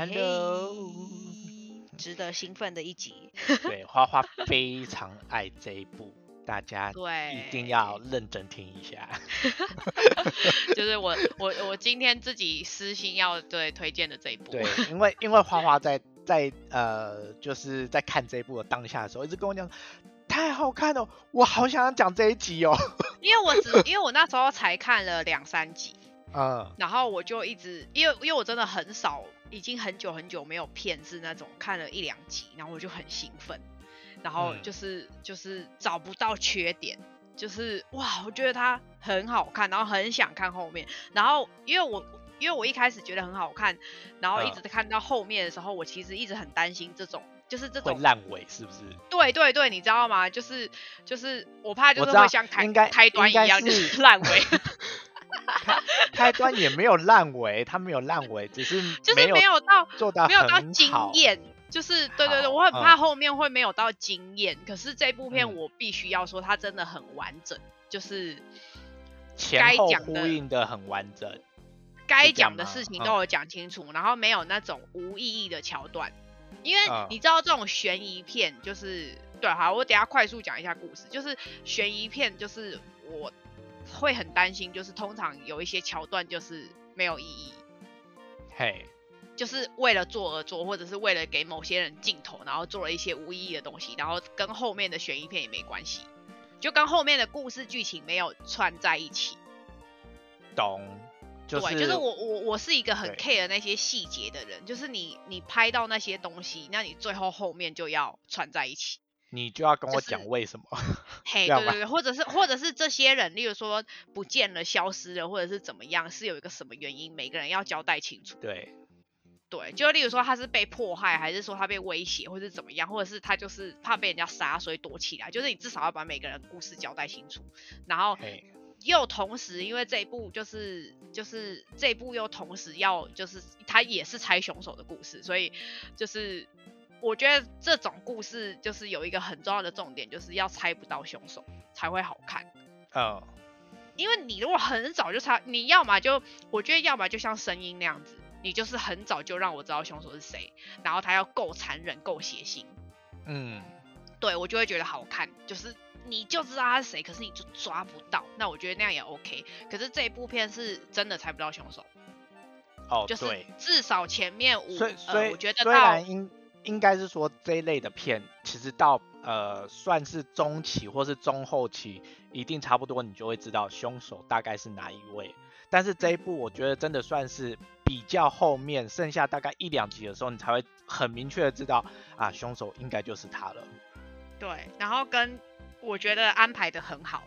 Hello，值得兴奋的一集。对，花花非常爱这一部，大家对，一定要认真听一下。就是我 我我今天自己私心要对推荐的这一部。对，因为因为花花在在呃就是在看这一部的当下的时候，一直跟我讲太好看了，我好想要讲这一集哦。因为我只因为我那时候才看了两三集，嗯，然后我就一直因为因为我真的很少，已经很久很久没有片是那种看了一两集，然后我就很兴奋，然后嗯就是、就是找不到缺点。就是哇，我觉得它很好看，然后很想看后面。然后因为我因为我一开始觉得很好看，然后一嗯直看到后面的时候，我其实一直很担心这种就是这种烂尾是不是？对对对，你知道吗？就是就是我怕就是会像开开端一样，就是是烂尾，开端也没有烂尾，它没有烂尾，只是 就是有没有到做到没有到很惊好。艳。就是对对对，好我很怕嗯后面会没有到惊艳。可是这部片嗯我必须要说，它真的很完整，就是前后呼应的很完整。该讲的事情嗯都有讲清楚，然后没有那种无意义的桥段。因为嗯你知道这种悬疑片就是对，好，我等一下快速讲一下故事。就是悬疑片，就是我会很担心，就是通常有一些桥段就是没有意义，嘿，就是为了做而做，或者是为了给某些人镜头，然后做了一些无意义的东西，然后跟后面的悬疑片也没关系，就跟后面的故事剧情没有串在一起。懂。就是对，就是我我我是一个很 care 那些细节的人，就是你你拍到那些东西，那你最后后面就要串在一起。你就要跟我讲为什么。嘿，对对对，或者是或者是这些人，例如说不见了、消失了，或者是怎么样，是有一个什么原因，每个人要交代清楚。对，对，就例如说他是被迫害，还是说他被威胁，或者是怎么样，或者是他就是怕被人家杀，所以躲起来。就是你至少要把每个人的故事交代清楚，然后嘿，又同时，因为这一部就是就是这一部又同时要就是他也是猜凶手的故事，所以就是我觉得这种故事就是有一个很重要的重点，就是要猜不到凶手才会好看。嗯，因为你如果很早就猜，你要么就我觉得要么就像声音那样子，你就是很早就让我知道凶手是谁，然后他要够残忍、够血腥，嗯，对我就会觉得好看，就是你就知道他是谁，可是你就抓不到，那我觉得那样也 OK。可是这一部片是真的猜不到凶手，哦，就是，至少前面五虽呃，我觉得到然应应该是说这一类的片，其实到呃算是中期或是中后期，一定差不多你就会知道凶手大概是哪一位。但是这一部我觉得真的算是比较后面，剩下大概一两集的时候，你才会很明确的知道啊，凶手应该就是他了。对，然后跟我觉得安排的很好。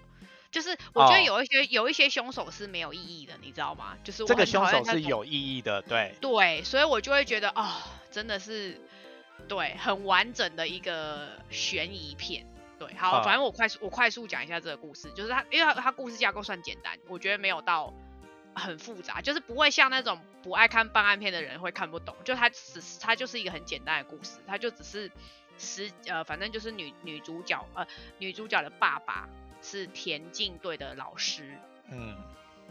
就是我觉得哦有一些、有一些凶手是没有意义的，你知道吗？就是我这个凶手是有意义的，对，对，所以我就会觉得哦，真的是对很完整的一个悬疑片。对，好，啊反正我快速我快速讲一下这个故事，就是它，因为它它故事架构算简单，我觉得没有到很复杂，就是不会像那种不爱看办案片的人会看不懂，就它只是它就是一个很简单的故事，它就只是十呃，反正就是女女主角呃女主角的爸爸是田径队的老师，嗯，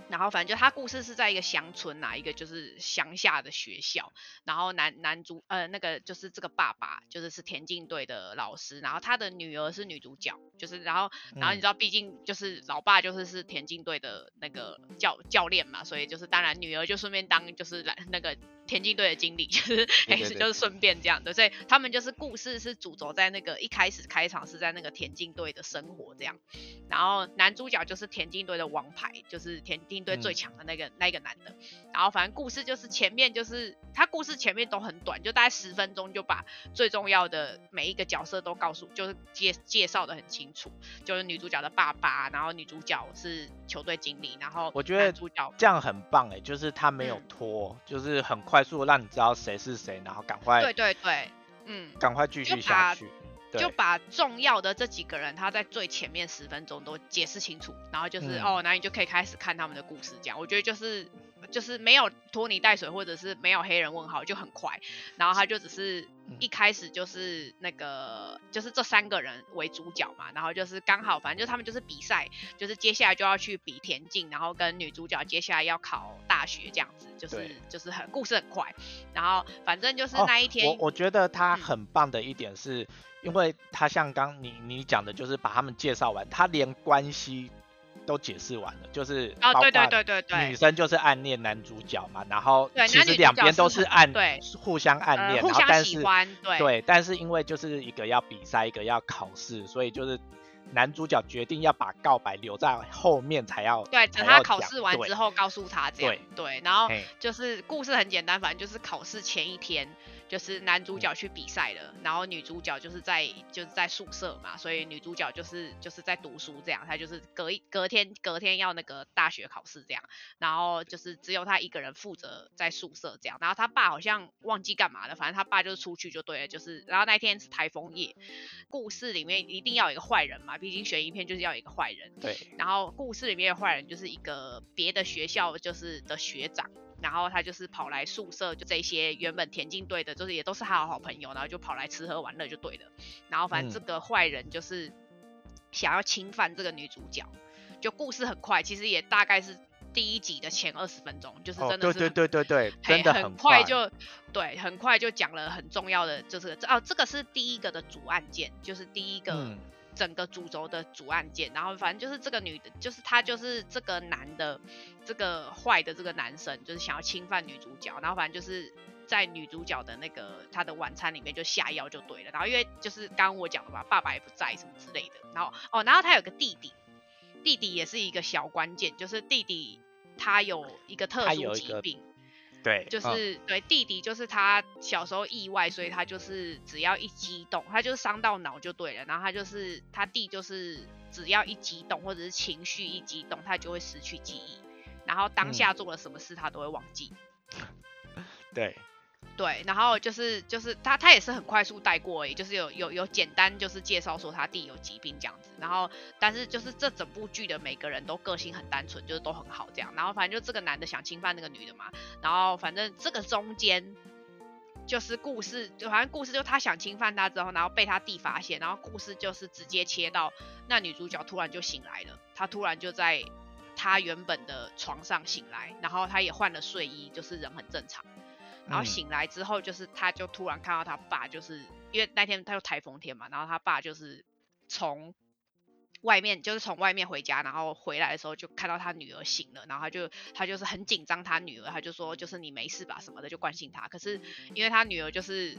然后反正就他故事是在一个乡村呐、一个就是乡下的学校，然后男男主呃那个就是这个爸爸就是是田径队的老师，然后他的女儿是女主角，就是然后然后你嗯。知道毕竟就是老爸就是是田径队的那个教教练嘛，所以就是当然女儿就顺便当就是来那个田径队的经理，就是对对对就是顺便这样的，所以他们就是故事是主轴在那个一开始开场是在那个田径队的生活这样。然后男主角就是田径队的王牌，就是田径队最嗯强的那个、那个男的。然后反正故事就是前面就是他故事前面都很短，就大概十分钟就把最重要的每一个角色都告诉，就是介介绍的很清楚。就是女主角的爸爸，然后女主角是球队经理，然后我觉得主角这样很棒哎，就是他没有嗯拖，就是很快速让你知道谁是谁，然后赶快对对对，嗯，赶快继续下把去。就把重要的这几个人，他在最前面十分钟都解释清楚，然后就是、嗯哦，那你就可以开始看他们的故事。这样，我觉得就是就是没有拖泥带水或者是没有黑人问号就很快，然后他就只是一开始就是那个就是这三个人为主角嘛，然后就是刚好反正就他们就是比赛，就是接下来就要去比田径，然后跟女主角接下来要考大学这样子，就是就是很故事很快，然后反正就是那一天，我我觉得他很棒的一点是，因为他像刚你你讲的，就是把他们介绍完，他连关系。都解释完了，就是哦，对对对对对，女生就是暗恋男主角嘛，然后其实两边都是暗，对，互相暗恋，互相喜欢，对，对，但是因为就是一个要比赛，一个要考试，所以就是男主角决定要把告白留在后面才要，对，等他考试完之后告诉他这样，对，然后就是故事很简单，反正就是考试前一天。就是男主角去比赛了，然后女主角就是在就是在宿舍嘛，所以女主角就是就是在读书这样，她就是隔一隔天隔天要那个大学考试这样，然后就是只有她一个人负责在宿舍这样，然后她爸好像忘记干嘛了，反正她爸就是出去就对了，就是然后那天是台风夜，故事里面一定要有一个坏人嘛，毕竟悬疑片就是要有一个坏人，对，然后故事里面的坏人就是一个别的学校就是的学长。然后他就是跑来宿舍，就这些原本田径队的，就是也都是他的好朋友，然后就跑来吃喝玩乐就对了。然后反正这个坏人就是想要侵犯这个女主角，就故事很快，其实也大概是第一集的前二十分钟，就是真的是对对对对对，真的很快就对，很快就讲了很重要的，就是哦，这个是第一个的主案件，就是第一个。整个主轴的主案件，然后反正就是这个女的，就是他就是这个男的，这个坏的这个男生，就是想要侵犯女主角，然后反正就是在女主角的那个她的晚餐里面就下药就对了，然后因为就是刚刚我讲的嘛，爸爸也不在什么之类的，然后哦，然后他有个弟弟，弟弟也是一个小关键，就是弟弟他有一个特殊疾病。对，就是对弟弟，就是他小时候意外，所以他就是只要一激动，他就伤到脑就对了。然后他就是他弟，就是只要一激动或者是情绪一激动，他就会失去记忆，然后当下做了什么事他都会忘记。对。对，然后就是就是他他也是很快速带过，已，就是有有有简单就是介绍说他弟有疾病这样子，然后但是就是这整部剧的每个人都个性很单纯，就是都很好这样，然后反正就这个男的想侵犯那个女的嘛，然后反正这个中间就是故事，就反正故事就他想侵犯他之后，然后被他弟发现，然后故事就是直接切到那女主角突然就醒来了，她突然就在她原本的床上醒来，然后她也换了睡衣，就是人很正常。然后醒来之后，就是他就突然看到他爸，就是因为那天他就台风天嘛，然后他爸就是从外面，就是从外面回家，然后回来的时候就看到他女儿醒了，然后他就他就是很紧张他女儿，他就说就是你没事吧什么的，就关心他。可是因为他女儿就是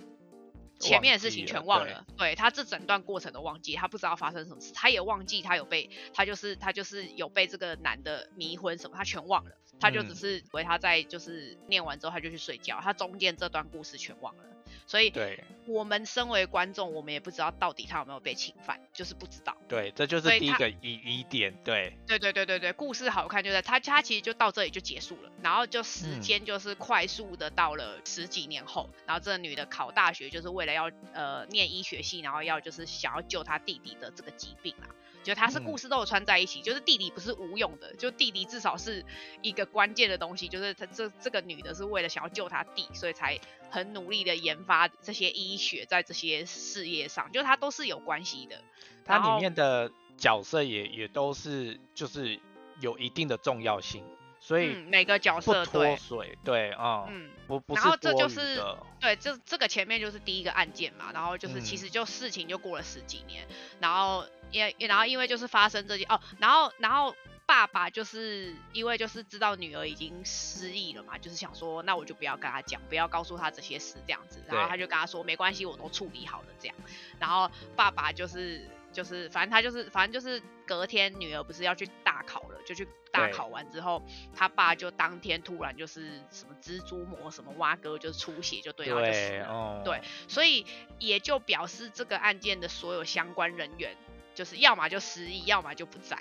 前面的事情全忘了，对他这整段过程都忘记，他不知道发生什么事，他也忘记他有被他就是他就是有被这个男的迷昏什么，他全忘了。他就只是以为他在就是念完之后他就去睡觉，他中间这段故事全忘了，所以对我们身为观众，我们也不知道到底他有没有被侵犯，就是不知道。对，这就是第一个疑疑点。对，对对对对对，故事好看就在他他其实就到这里就结束了，然后就时间就是快速的到了十几年后，然后这个女的考大学就是为了要呃念医学系，然后要就是想要救她弟弟的这个疾病啊。就他是故事都有穿在一起，就是弟弟不是无用的，就弟弟至少是一个关键的东西，就是他这这个女的是为了想要救他弟，所以才很努力的研发这些医学在这些事业上，就他都是有关系的。它里面的角色也也都是就是有一定的重要性，所以每个角色脱水，对啊，嗯，不不是多余的。对，这这个前面就是第一个案件嘛，然后就是其实就事情就过了十几年，然后。也然后因为就是发生这件哦，然后然后爸爸就是因为就是知道女儿已经失忆了嘛，就是想说那我就不要跟他讲，不要告诉他这些事这样子，然后他就跟他说没关系，我都处理好了这样。然后爸爸就是就是反正他就是反正就是隔天女儿不是要去大考了，就去大考完之后，他爸就当天突然就是什么蜘蛛膜什么蛙哥就是出血就对，然后就死了。对，所以也就表示这个案件的所有相关人员。就是要么就失忆，要么就不在。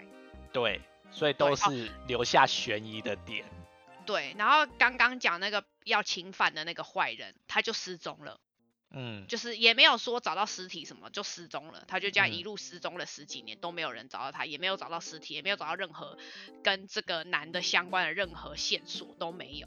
对，所以都是留下悬疑的点。对，然后刚刚讲那个要侵犯的那个坏人，他就失踪了。嗯，就是也没有说找到尸体什么就失踪了，他就这样嗯一路失踪了十几年都没有人找到他，也没有找到尸体，也没有找到任何跟这个男的相关的任何线索都没有。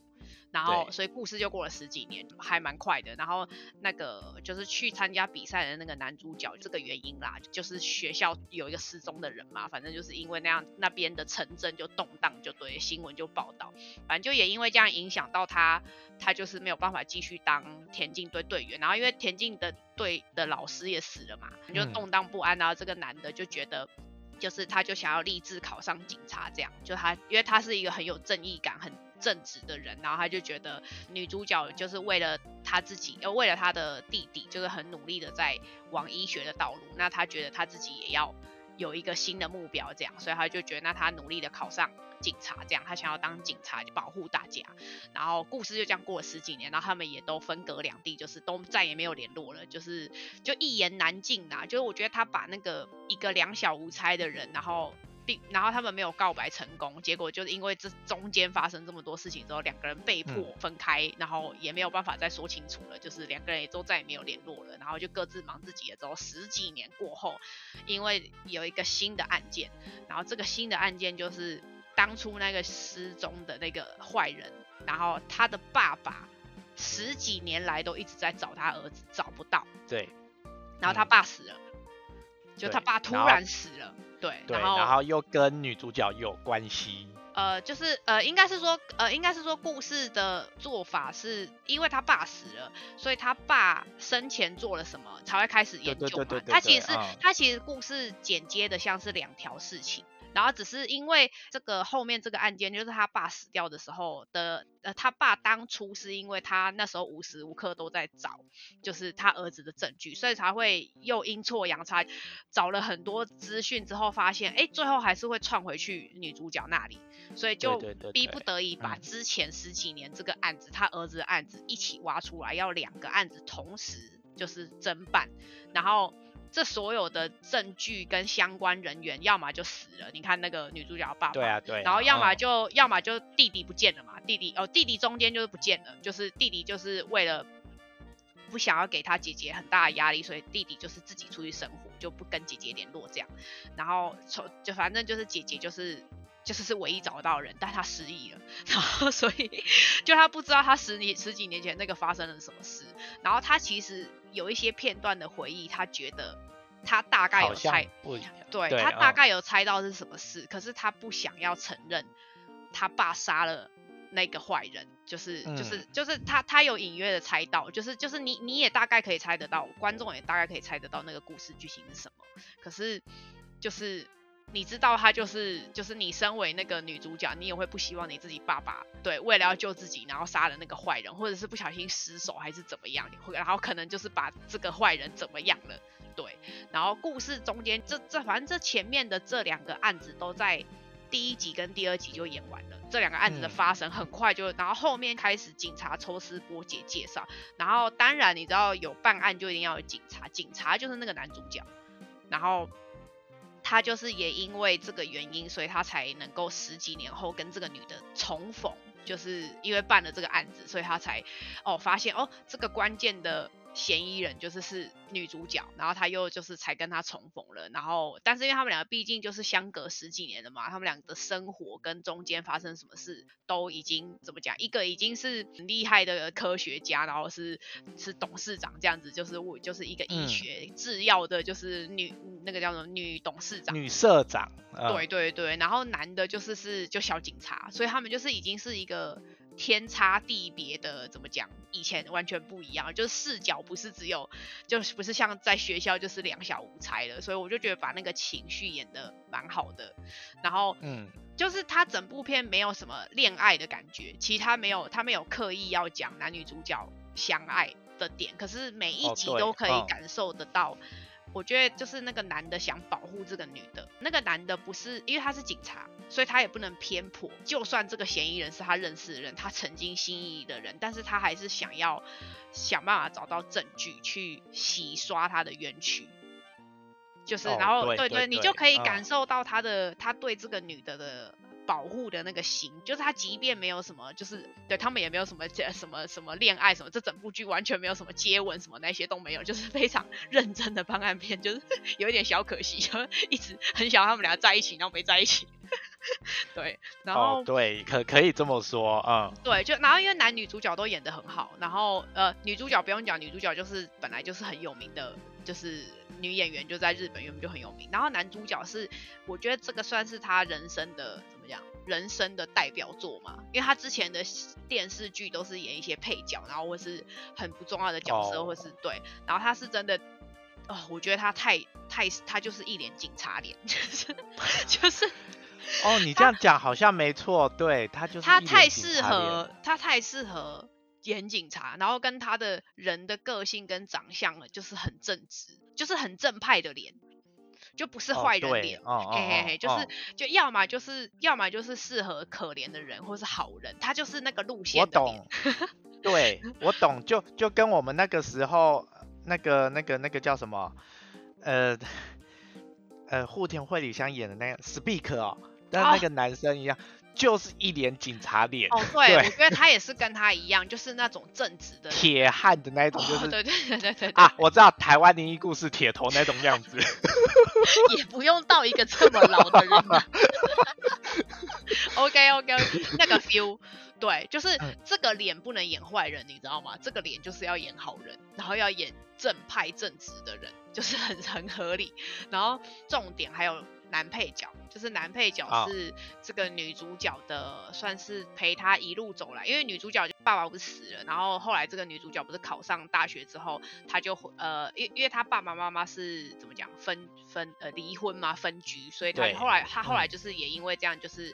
然后，所以故事就过了十几年，还蛮快的。然后那个就是去参加比赛的那个男主角，这个原因啦，就是学校有一个失踪的人嘛，反正就是因为那样那边的城镇就动荡，就对新闻就报道，反正就也因为这样影响到他，他就是没有办法继续当田径队队员。然后因为田径的队的老师也死了嘛，就嗯动荡不安。然后这个男的就觉得。就是他就想要立志考上警察，这样就他，因为他是一个很有正义感、很正直的人，然后他就觉得女主角就是为了他自己，呃，为了他的弟弟，就是很努力的在往医学的道路。那他觉得他自己也要有一个新的目标，这样，所以他就觉得那他努力的考上警察，这样他想要当警察保护大家。然后故事就这样过了十几年，然后他们也都分隔两地，就是都再也没有联络了，就是就一言难尽呐、就是我觉得他把那个一个两小无猜的人，然后。并然后他们没有告白成功，结果就是因为这中间发生这么多事情之后，两个人被迫分开，然后也没有办法再说清楚了，就是两个人也都再也没有联络了，然后就各自忙自己的。之后十几年过后，因为有一个新的案件，然后这个新的案件就是当初那个失踪的那个坏人，然后他的爸爸十几年来都一直在找他儿子，找不到，对。然后他嗯。爸死了，就他爸突然死了，对，对，然后然后又跟女主角有关系，呃，就是呃，应该是说，呃，应该是说，故事的做法是因为他爸死了，所以他爸生前做了什么才会开始研究嘛。他其实是、他其实故事剪接的像是两条事情，然后只是因为这个后面这个案件，就是他爸死掉的时候的，呃，他爸当初是因为他那时候无时无刻都在找，就是他儿子的证据，所以才会又阴错阳差找了很多资讯之后，发现哎，诶最后还是会串回去女主角那里，所以就逼不得已把嗯之前十几年这个案子，他儿子的案子一起挖出来，要两个案子同时就是侦办，然后。这所有的证据跟相关人员，要么就死了，你看那个女主角的爸爸，对啊对啊，然后要么嗯就、要么就弟弟不见了嘛，弟弟哦弟弟中间就是不见了，就是弟弟就是为了不想要给他姐姐很大的压力，所以弟弟就是自己出去生活，就不跟姐姐联络这样。然后从就反正就是姐姐就是就是是唯一找得到的人，但她失忆了，然后所以就他不知道他十年十几年前那个发生了什么事。然后他其实有一些片段的回忆，他觉得他大概有猜。不，对他大概有猜到是什么事，可是他不想要承认他爸杀了那个坏人，就是、就是嗯就是他他有隐约的猜到，就是就是你你也大概可以猜得到，观众也大概可以猜得到那个故事剧情是什么，可是就是。你知道他就是就是你身为那个女主角，你也会不希望你自己爸爸对为了要救自己，然后杀了那个坏人，或者是不小心失手还是怎么样，会然后可能就是把这个坏人怎么样了，对，然后故事中间这这反正这前面的这两个案子都在第一集跟第二集就演完了，这两个案子的嗯发生很快就，然后后面开始警察抽丝剥茧介绍，然后当然你知道有办案就一定要有警察，警察就是那个男主角，然后。他就是也因为这个原因，所以他才能够十几年后跟这个女的重逢，就是因为办了这个案子，所以他才哦发现哦这个关键的嫌疑人就是是女主角，然后他又就是才跟她重逢了，然后但是因为他们两个毕竟就是相隔十几年了嘛，他们两个的生活跟中间发生什么事都已经怎么讲，一个已经是很厉害的科学家，然后是是董事长这样子，就是我就是一个医嗯。学制药的，就是女那个叫什么女董事长。女社长，嗯。对对对，然后男的就是是就小警察，所以他们就是已经是一个天差地别的，怎么讲？以前完全不一样，就是视角不是只有，就是不是像在学校就是两小无猜了，所以我就觉得把那个情绪演的蛮好的，然后嗯，就是他整部片没有什么恋爱的感觉，其他没有他没有刻意要讲男女主角相爱的点，可是每一集都可以嗯感受得到。我觉得就是那个男的想保护这个女的，那个男的不是因为他是警察，所以他也不能偏颇。就算这个嫌疑人是他认识的人，他曾经心仪的人，但是他还是想要想办法找到证据去洗刷他的冤屈。就是，哦然后对对对你就可以感受到他的他对这个女的的保护的那个心，就是他即便没有什么，就是对他们也没有什么这什么什么恋爱什么，这整部剧完全没有什么接吻什么那些都没有，就是 非常认真的办案片，就是 有一点小可惜，就一直很想他们俩在一起，然后没在一起。对，然后对，可可以这么说，嗯，对，就然后因为男女主角都演得很好，然后呃女主角不用讲，女主角就是本来就是很有名的，就是女演员就在日本原本就很有名，然后男主角是我觉得这个算是他人生的人生的代表作嘛，因为他之前的电视剧都是演一些配角，然后或是很不重要的角色，或是对，然后他是真的。哦，我觉得他太太，他就是一脸警察脸，就是就是。哦，你这样讲好像没错，对他就是他太适合，他太适合演警察，然后跟他的人的个性跟长相了就是很正直，就是很正派的脸，就不是坏人脸，嘿嘿嘿，就是就要么就是要么就是适合可怜的人，或是好人，他就是那个路线。我懂，对我懂，就就跟我们那个时候那个那个那个叫什么，呃呃，户田惠里香演的那个 Speak 哦。跟那个男生一样，就是一脸警察脸。哦，对，我觉得他也是跟他一样，就是那种正直的铁汉的那一种，就是对对对对对啊，我知道台湾灵异故事铁头那种样子，也不用到一个这么老的人。OK OK，那个 feel，对，就是这个脸不能演坏人，你知道吗？这个脸就是要演好人，然后要演正派正直的人，就是很很合理。然后重点还有。男配角就是男配角是这个女主角的，算是陪她一路走来。因为女主角爸爸不是死了，然后后来这个女主角不是考上大学之后，她就呃，因因为她爸爸妈妈是怎么讲分分呃离婚嘛分居，所以她后来她后来就是也因为这样就是。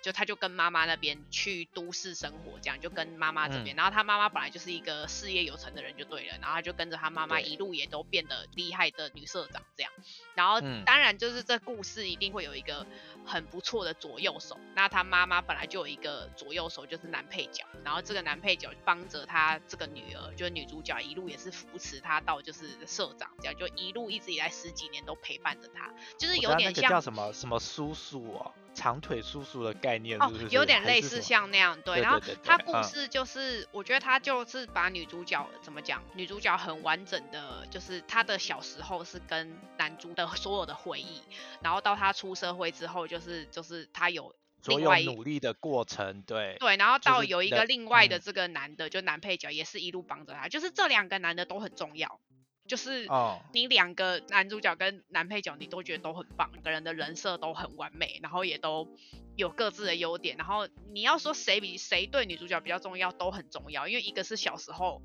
就他就跟妈妈那边去都市生活，这样就跟妈妈这边，然后他妈妈本来就是一个事业有成的人就对了，然后他就跟着他妈妈一路也都变得厉害的女社长这样，然后当然就是这故事一定会有一个很不错的左右手，那他妈妈本来就有一个左右手就是男配角，然后这个男配角帮着他这个女儿，就是女主角一路也是扶持他到就是社长这样，就一路一直以来十几年都陪伴着他，就是有点像叫什么什么叔叔哦。长腿叔叔的概念哦，有点类似像那样对。然后他故事就是，我觉得他就是把女主角怎么讲，女主角很完整的，就是她的小时候是跟男主的所有的回忆，然后到她出社会之后，就是就是她有所有努力的过程，对对，然后到有一个另外的这个男的，就男配角也是一路帮着他，就是这两个男的都很重要。就是你两个男主角跟男配角，你都觉得都很棒，两个人的人设都很完美，然后也都有各自的优点。然后你要说谁比谁对女主角比较重要，都很重要，因为一个是小时候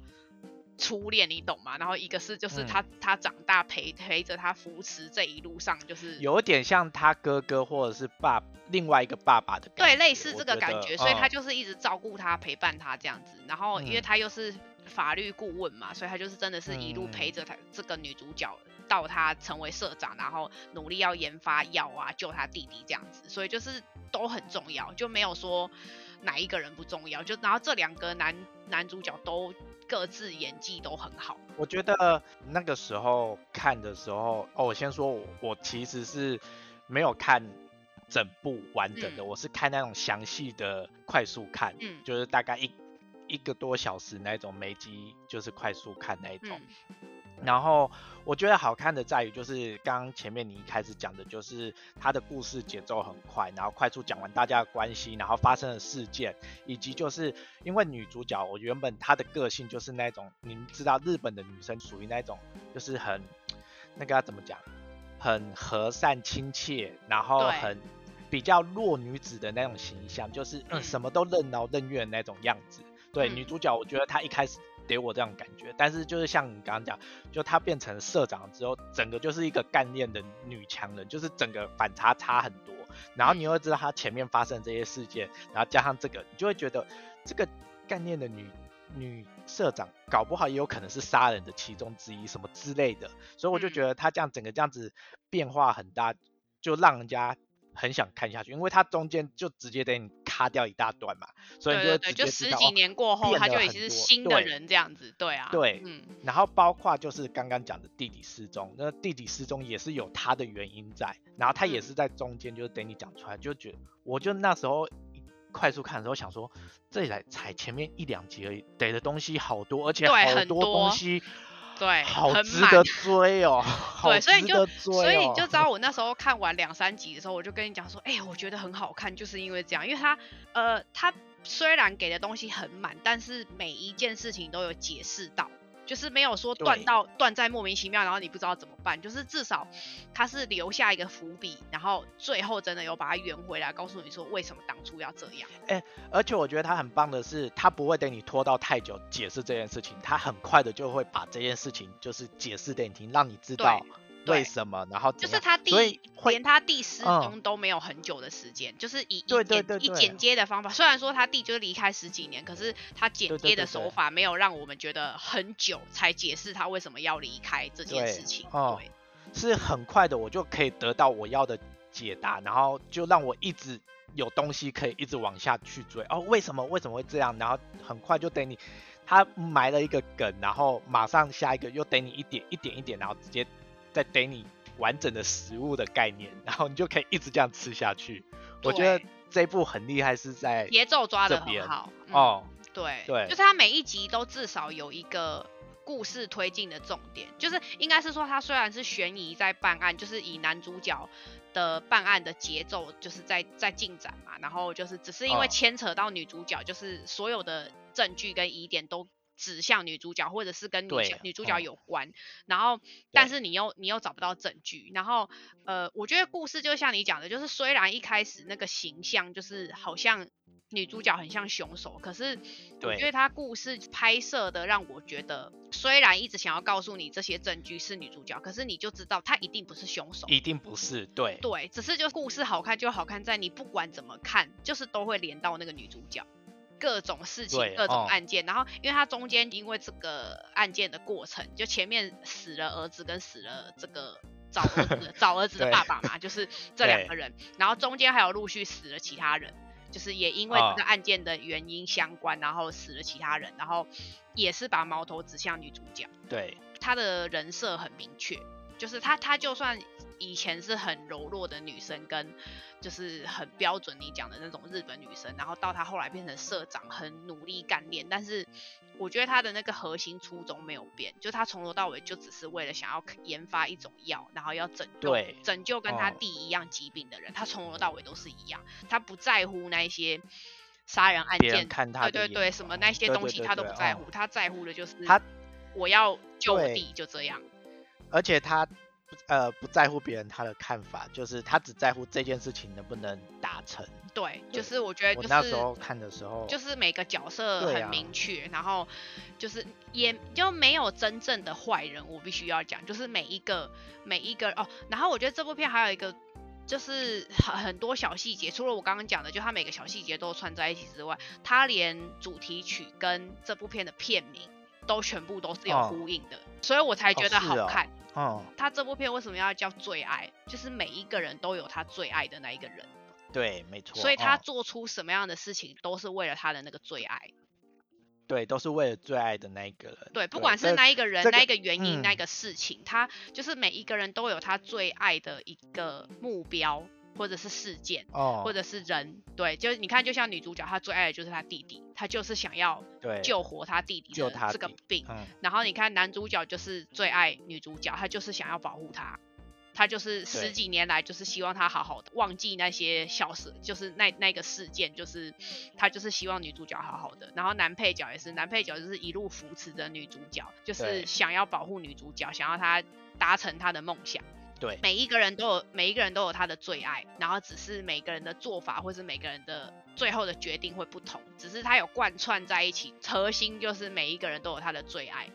初恋，你懂吗？然后一个是就是他他长大陪陪着他扶持这一路上，就是有点像他哥哥或者是爸另外一个爸爸的对，类似这个感觉，所以他就是一直照顾他陪伴他这样子。然后因为他又是。法律顾问嘛，所以他就是真的是一路陪着他这个女主角到他成为社长，然后努力要研发药啊，救他弟弟这样子，所以就是都很重要，就没有说哪一个人不重要，就然后这两个男男主角都各自演技都很好。我觉得那个时候看的时候，哦，我先说我我其实是没有看整部完整的，我是看那种详细的快速看，嗯，就是大概一。一个多小时那种美集，就是快速看那一种。然后我觉得好看的在于，就是刚刚前面你一开始讲的，就是它的故事节奏很快，然后快速讲完大家的关系，然后发生的事件，以及就是因为女主角，我原本她的个性就是那种，你们知道日本的女生属于那种，就是很那个要怎么讲，很和善亲切，然后很比较弱女子的那种形象，就是嗯什么都任劳任怨那种样子。对女主角，我觉得她一开始给我这样感觉，但是就是像你刚刚讲，就她变成社长之后，整个就是一个干练的女强人，就是整个反差差很多。然后你又知道她前面发生这些事件，然后加上这个，你就会觉得这个干练的女女社长，搞不好也有可能是杀人的其中之一，什么之类的。所以我就觉得她这样整个这样子变化很大，就让人家很想看下去，因为它中间就直接得你。卡掉一大段嘛，所以就对对对，就十几年过后，变他就已经是新的。人这样子，对啊，对嗯，然后包括就是刚刚讲的弟弟失踪，那弟弟失踪也是有他的原因在，然后他也嗯。是在中间就是等你讲出来，就觉得我就那时候快速看的时候想说，这里才才前面一两集而已，给的东西好多，而且很多东西，对好很满 值得追哦，对，所以你就所以你哦就知道我那时候看完两三集的时候，我就跟你讲说，哎、我觉得很好看，就是因为这样，因为它呃，它虽然给的东西很满，但是每一件事情都有解释到。就是没有说断到断在莫名其妙，然后你不知道怎么办。就是至少他是留下一个伏笔，然后最后真的有把它圆回来，告诉你说为什么当初要这样。而且我觉得他很棒的是，他不会等你拖到太久解释这件事情，他很快的就会把这件事情就是解释给你听，让你知道对为什么，然后就是他第所以会连他弟失嗯踪都没有很久的时间，就是以以对对剪接的方法，虽然说他弟就是离开十几年，可是他剪接的手法没有让我们觉得很久才解释他为什么要离开这件事情。哦对是很快的，我就可以得到我要的解答，然后就让我一直有东西可以一直往下去追。哦，为什么为什么会这样？然后很快就等你，他埋了一个梗，然后马上下一个又等你一点一点一点，然后直接再给你完整的食物的概念，然后你就可以一直这样吃下去。我觉得这一部很厉害，是在节奏抓的很好。嗯、哦，对，对就是它每一集都至少有一个故事推进的重点，就是应该是说，它虽然是悬疑在办案，就是以男主角的办案的节奏就是在在进展嘛，然后就是只是因为哦牵扯到女主角，就是所有的证据跟疑点都。指向女主角，或者是跟女女主角嗯。有关，然后但是你又你又找不到证据，然后呃，我觉得故事就像你讲的，就是虽然一开始那个形象就是好像女主角很像凶手，可是我对觉得他故事拍摄的让我觉得，虽然一直想要告诉你这些证据是女主角，可是你就知道她一定不是凶手。一定不是对。对，只是就故事好看就好看在你不管怎么看，就是都会连到那个女主角。各种事情、各种哦。案件，然后因为他中间因为这个案件的过程，就前面死了儿子跟死了这个找儿子 找儿子的爸爸嘛，就是 这两个人，然后中间还有陆续死了其他人，就是也因为哦。这个案件的原因相关，然后死了其他人，然后也是把矛头指向女主角。对。她的人设很明确，就是她她就算以前是很柔弱的女生，跟就是很标准你讲的那种日本女生，然后到她后来变成社长，很努力干练，但是我觉得她的那个核心初衷没有变，就她从头到尾就只是为了想要研发一种药，然后要拯救拯救跟她哦弟一样疾病的人，她从头到尾都是一样，她不在乎那一些。杀人案件，看他对对对，什么那些东西他都不在乎，他在乎的就是他我要救我弟，就这样。而且他不呃不在乎别人他的看法，就是他只在乎这件事情能不能达成。对，就是我觉得我就是那时候看的时候，就是每个角色很明确，然后就是也就没有真正的坏人，我必须要讲，就是每一个每一个哦，然后我觉得这部片还有一个。就是很很多小细节，除了我刚刚讲的，就它每个小细节都串在一起之外，它连主题曲跟这部片的片名都全部都是有哦呼应的，所以我才觉得好看。嗯，他这部片为什么要叫最爱？就是每一个人都有他最爱的那一个人，对，没错。所以他嗯做出什么样的事情都是为了他的那个最爱。对都是为了最爱的那一个人。对，不管是那一个人、那一个原因、那嗯个事情，他就是每一个人都有他最爱的一个目标，或者是事件，哦，或者是人。对，就是你看，就像女主角，她最爱的就是她弟弟，她就是想要对救活她弟弟救的这个病。嗯，然后你看男主角就是最爱女主角，他就是想要保护她，他就是十几年来就是希望她好好的，忘记那些小事，就是那那个事件，就是他就是希望女主角好好的。然后男配角也是，男配角就是一路扶持着女主角，就是想要保护女主角，想要她达成她的梦想。对每一个人都有每一个人都有他的最爱，然后只是每个人的做法或是每个人的最后的决定会不同，只是他有贯穿在一起，核心就是每一个人都有他的最爱，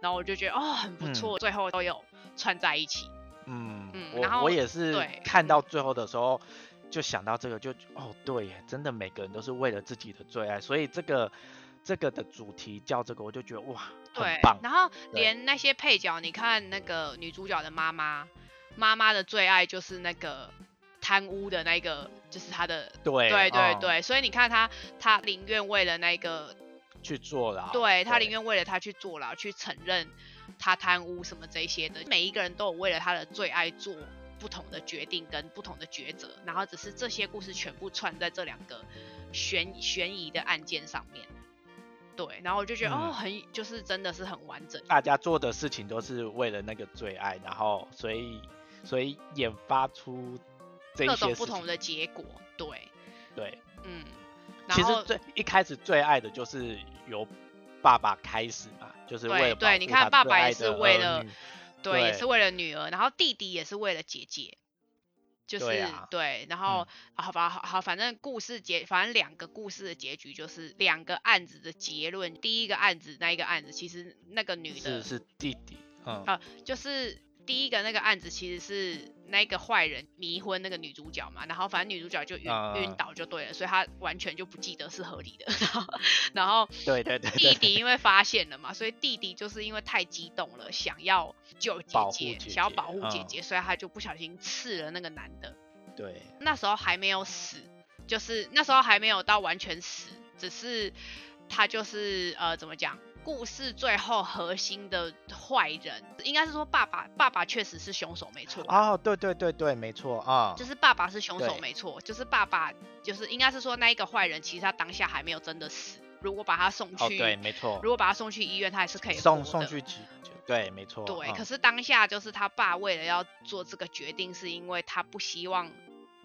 然后我就觉得哦很不错，最后都有串在一起。嗯，嗯然后我我也是对看到最后的时候就想到这个，就哦对耶，真的每个人都是为了自己的最爱，所以这个这个的主题叫这个，我就觉得哇，很对棒，。然后连那些配角，你看那个女主角的妈妈，妈妈的最爱就是那个贪污的那个就是他的对对对嗯对，所以你看他他宁愿为了那个去坐牢，对他宁愿为了他去坐牢，去承认他贪污什么这些的。每一个人都有为了他的最爱做不同的决定跟不同的抉择，然后只是这些故事全部串在这两个悬悬疑的案件上面。对，然后我就觉得、嗯哦，很就是真的是很完整。大家做的事情都是为了那个最爱，然后所以所以研发出这一各些种不同的结果，对，对。嗯，然其实后最一开始最爱的就是由爸爸开始嘛，就是为了保护对对你看他最爱爸爸也是的儿为了女对，也对是为了女儿，然后弟弟也是为了姐姐，就是对啊然后、好吧，好好，反正故事结，反正两个故事的结局就是两个案子的结论。第一个案子那一个案子，其实那个女的是是弟弟，嗯，啊就是第一个那个案子其实是那个坏人迷昏那个女主角嘛，然后反正女主角就晕、啊晕倒就对了，所以她完全就不记得是合理的，然后然后对对对弟，弟因为发现了嘛，所以弟弟就是因为太激动了，想要救姐姐，姐姐想要保护姐嗯姐，所以他就不小心刺了那个男的。对那时候还没有死，就是那时候还没有到完全死，只是他就是呃怎么讲？故事最后核心的坏人，应该是说爸爸，爸爸确实是凶手，没错。哦，对对对对，没错啊，就是爸爸是凶手没错，就是爸爸就是应该是说那一个坏人，其实他当下还没有真的死。如果把他送哦去，对没错，如果把他送去医院，他还是可以送送去急，对没错，对，嗯可是当下就是他爸为了要做这个决定，是因为他不希望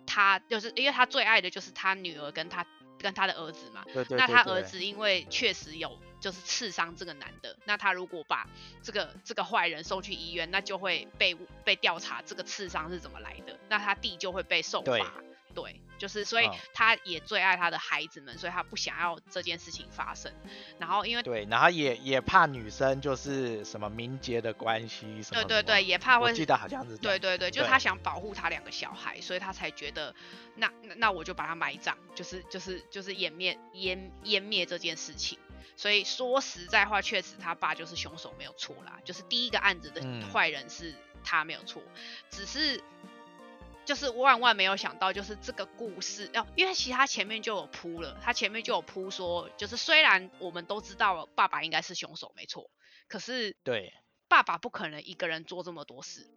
他就是因为他最爱的就是他女儿跟他跟他的儿子嘛。对对，那他对对儿子因为确实有就是刺伤这个男的，那他如果把这个这个坏人送去医院，那就会被被调查这个刺伤是怎么来的，那他弟就会被受罚。对，就是所以嗯他也最爱他的孩子们，所以他不想要这件事情发生。然后因为对，然后也也怕女生就是什么名节的关系什么，对对对，，也怕会记得好像是对对对，就是他想保护他两个小孩，所以他才觉得那那那我就把他埋葬，就是就是就是湮灭湮湮灭这件事情。所以说实在话，确实他爸就是凶手没有错啦，就是第一个案子的嗯坏人是他没有错，只是就是万万没有想到，就是这个故事哦，因为其实他前面就有铺了，他前面就有铺说，就是虽然我们都知道爸爸应该是凶手没错，可是对。爸爸不可能一个人做这么多事，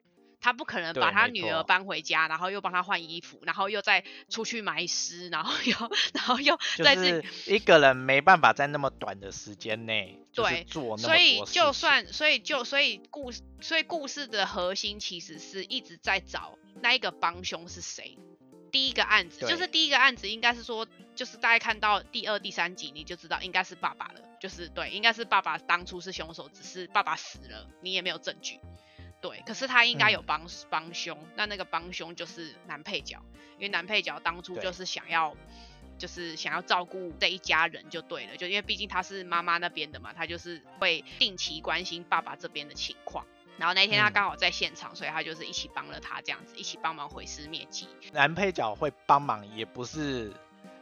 他不可能把他女儿搬回家，然后又帮他换衣服，然后又再出去埋尸，然后又然后又就再自是一个人没办法在那么短的时间内，就是对做那么所以就算所以就所以故事所以故事的核心其实是一直在找那一个帮凶是谁。第一个案子就是第一个案子，应该是说，就是大家看到第二、第三集你就知道应该是爸爸了，就是对，应该是爸爸当初是凶手，只是爸爸死了，你也没有证据。对，可是他应该有嗯帮帮凶，那那个帮凶就是男配角，因为男配角当初就是想要，就是想要照顾这一家人就对了，就因为毕竟他是妈妈那边的嘛，他就是会定期关心爸爸这边的情况。然后那天他嗯刚好在现场，所以他就是一起帮了他这样子，一起帮忙毁尸灭迹。男配角会帮忙，也不是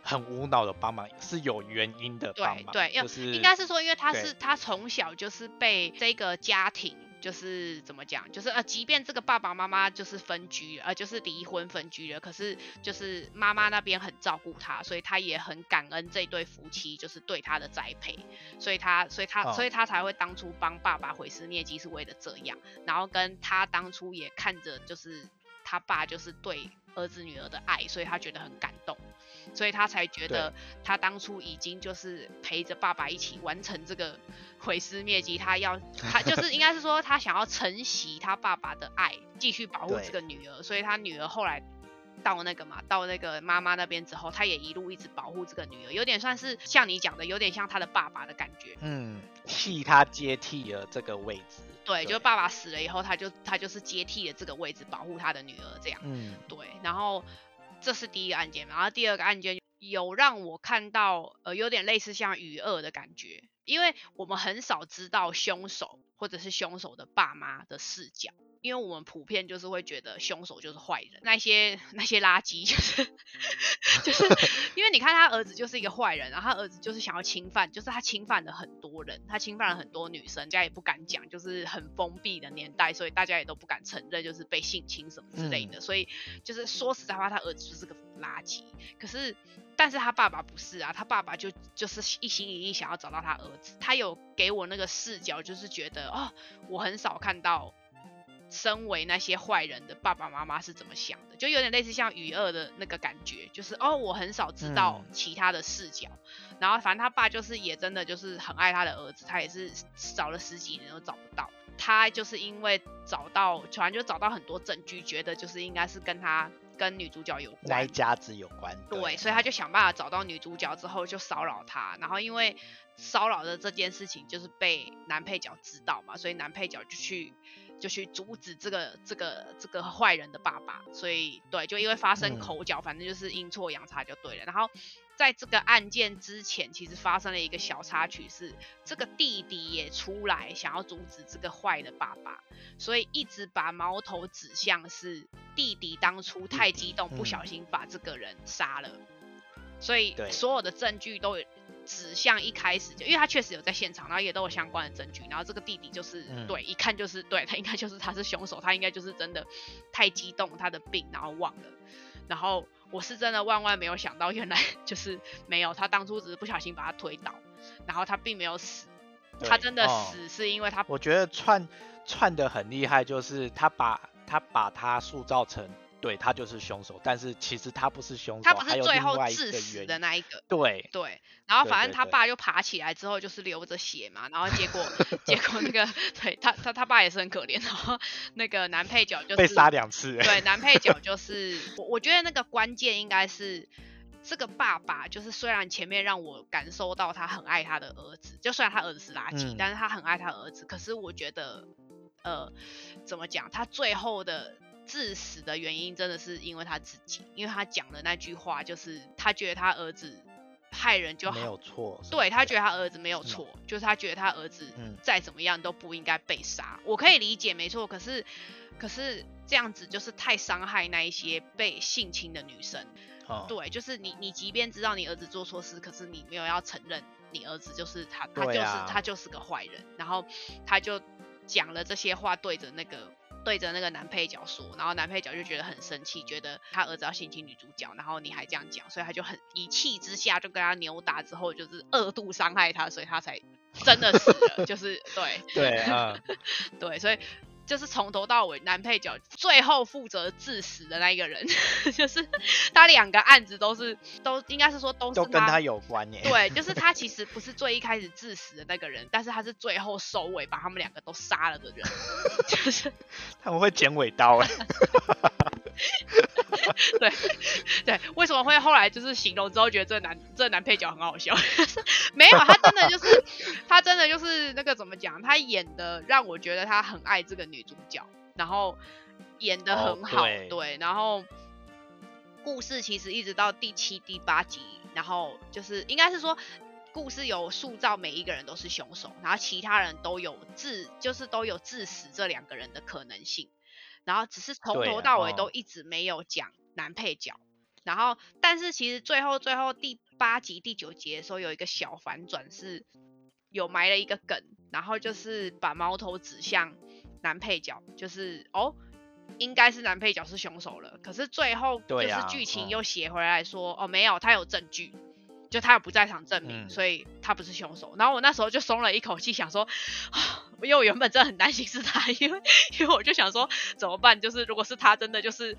很无脑的帮忙，是有原因的帮忙，对对，要就是应该是说，因为他是他从小就是被这个家庭。就是怎么讲，就是呃，即便这个爸爸妈妈就是分居，呃，就是离婚分居了，可是就是妈妈那边很照顾他，所以他也很感恩这对夫妻就是对他的栽培，所以他所以他、哦所以他才会当初帮爸爸毁尸灭迹是为了这样，然后跟他当初也看着就是他爸就是对儿子女儿的爱，所以他觉得很感动，所以他才觉得他当初已经就是陪着爸爸一起完成这个毁尸灭迹，他要 他就是应该是说他想要承袭他爸爸的爱，继续保护这个女儿，所以他女儿后来。到那个嘛，到那个妈妈那边之后，他也一路一直保护这个女儿，有点算是像你讲的，有点像他的爸爸的感觉。嗯，替他接替了这个位置，对，就爸爸死了以后，他就他就是接替了这个位置，保护他的女儿这样。嗯，对，然后这是第一个案件，然后第二个案件有让我看到呃有点类似像余恶的感觉，因为我们很少知道凶手或者是凶手的爸妈的视角。因为我们普遍就是会觉得凶手就是坏人，那些那些垃圾就是 就是 因为你看他儿子就是一个坏人，然后他儿子就是想要侵犯，就是他侵犯了很多人，他侵犯了很多女生，大家也不敢讲，就是很封闭的年代，所以大家也都不敢承认就是被性侵什么之类的，所以就是说实在话，他儿子就是个垃圾。可是，但是他爸爸不是啊，他爸爸就就是一心一意想要找到他儿子，他有给我那个视角，就是觉得哦，我很少看到。身为那些坏人的爸爸妈妈是怎么想的？就有点类似像雨二的那个感觉，就是哦，我很少知道其他的视角。然后反正他爸就是也真的就是很爱他的儿子，他也是找了十几年都找不到。他就是因为找到，突然就找到很多证据，觉得就是应该是跟他跟女主角有关，那一家子有关。对，所以他就想办法找到女主角之后就骚扰她。然后因为骚扰的这件事情就是被男配角知道嘛，所以男配角就去。就去阻止这个这个这个坏人的爸爸，所以对，就因为发生口角，反正就是阴错阳差就对了。然后在这个案件之前，其实发生了一个小插曲，是这个弟弟也出来想要阻止这个坏的爸爸，所以一直把矛头指向是弟弟当初太激动，不小心把这个人杀了，所以所有的证据都有。指向一开始就，因为他确实有在现场，然后也都有相关的证据，然后这个弟弟就是对，一看就是对他应该就是他是凶手，他应该就是真的太激动，他的病然后忘了，然后我是真的万万没有想到，原来 就是没有，他当初只是不小心把他推倒，然后他并没有死，他真的死是因为他，我觉得串串的很厉害，就是他把他把他塑造成。对他就是凶手，但是其实他不是凶手，他不是最后致死的那一个。对对，然后反正他爸就爬起来之后就是流着血嘛，然后结果结果那个对他他他爸也是很可怜，然后那个男配角就是被杀两次。对，男配角就是我我觉得那个关键应该是这个爸爸，就是虽然前面让我感受到他很爱他的儿子，就虽然他儿子是垃圾，但是他很爱他儿子，可是我觉得呃怎么讲，他最后的。致死的原因真的是因为他自己，因为他讲的那句话就是他觉得他儿子害人就好，没有错，对他觉得他儿子没有错，就是他觉得他儿子再怎么样都不应该被杀。我可以理解，没错，可是可是这样子就是太伤害那一些被性侵的女生。对，就是你你即便知道你儿子做错事，可是你没有要承认你儿子就是他，他就是他就是个坏人，然后他就讲了这些话对着那个。对着那个男配角说，然后男配角就觉得很生气，觉得他儿子要性侵女主角，然后你还这样讲，所以他就很一气之下就跟他扭打，之后就是恶度伤害他，所以他才真的死了，就是对对啊，对，所以。就是从头到尾，男配角最后负责致死的那一个人，就是他两个案子都是都应该是说都是跟他有关耶。对，就是他其实不是最一开始致死的那个人，但是他是最后收尾把他们两个都杀了的人，就是他们会剪尾刀哎。对对，为什么会后来就是形容之后觉得这男这男配角很好笑？没有，他真的就是他真的就是那个怎么讲？他演的让我觉得他很爱这个女主角，然后演的很好，对，然后故事其实一直到第七、第八集，然后就是应该是说故事有塑造每一个人都是凶手，然后其他人都有致就是都有致死这两个人的可能性。然后只是从头到尾都一直没有讲男配角，然后但是其实最后最后第八集第九集的时候有一个小反转，是有埋了一个梗，然后就是把矛头指向男配角，就是哦应该是男配角是凶手了，可是最后就是剧情又写回来说哦没有他有证据。就他有不在场证明，所以他不是凶手。然后我那时候就松了一口气，想说，因为我原本真的很担心是他，因为因为我就想说怎么办？就是如果是他，真的就是，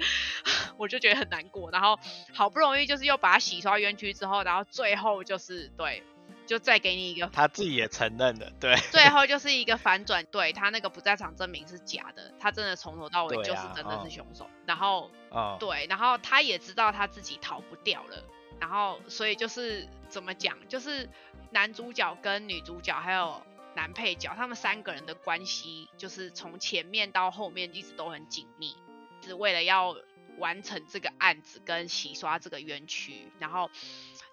我就觉得很难过。然后好不容易就是又把他洗刷冤屈之后，然后最后就是对，就再给你一个，他自己也承认了，对，最后 就是一个反转，对他那个不在场证明是假的，他真的从头到尾就是真的是凶手。然后，对，然后他也知道他自己逃不掉了。然后，所以就是怎么讲，就是男主角跟女主角还有男配角，他们三个人的关系，就是从前面到后面一直都很紧密，是为了要完成这个案子跟洗刷这个冤屈。然后，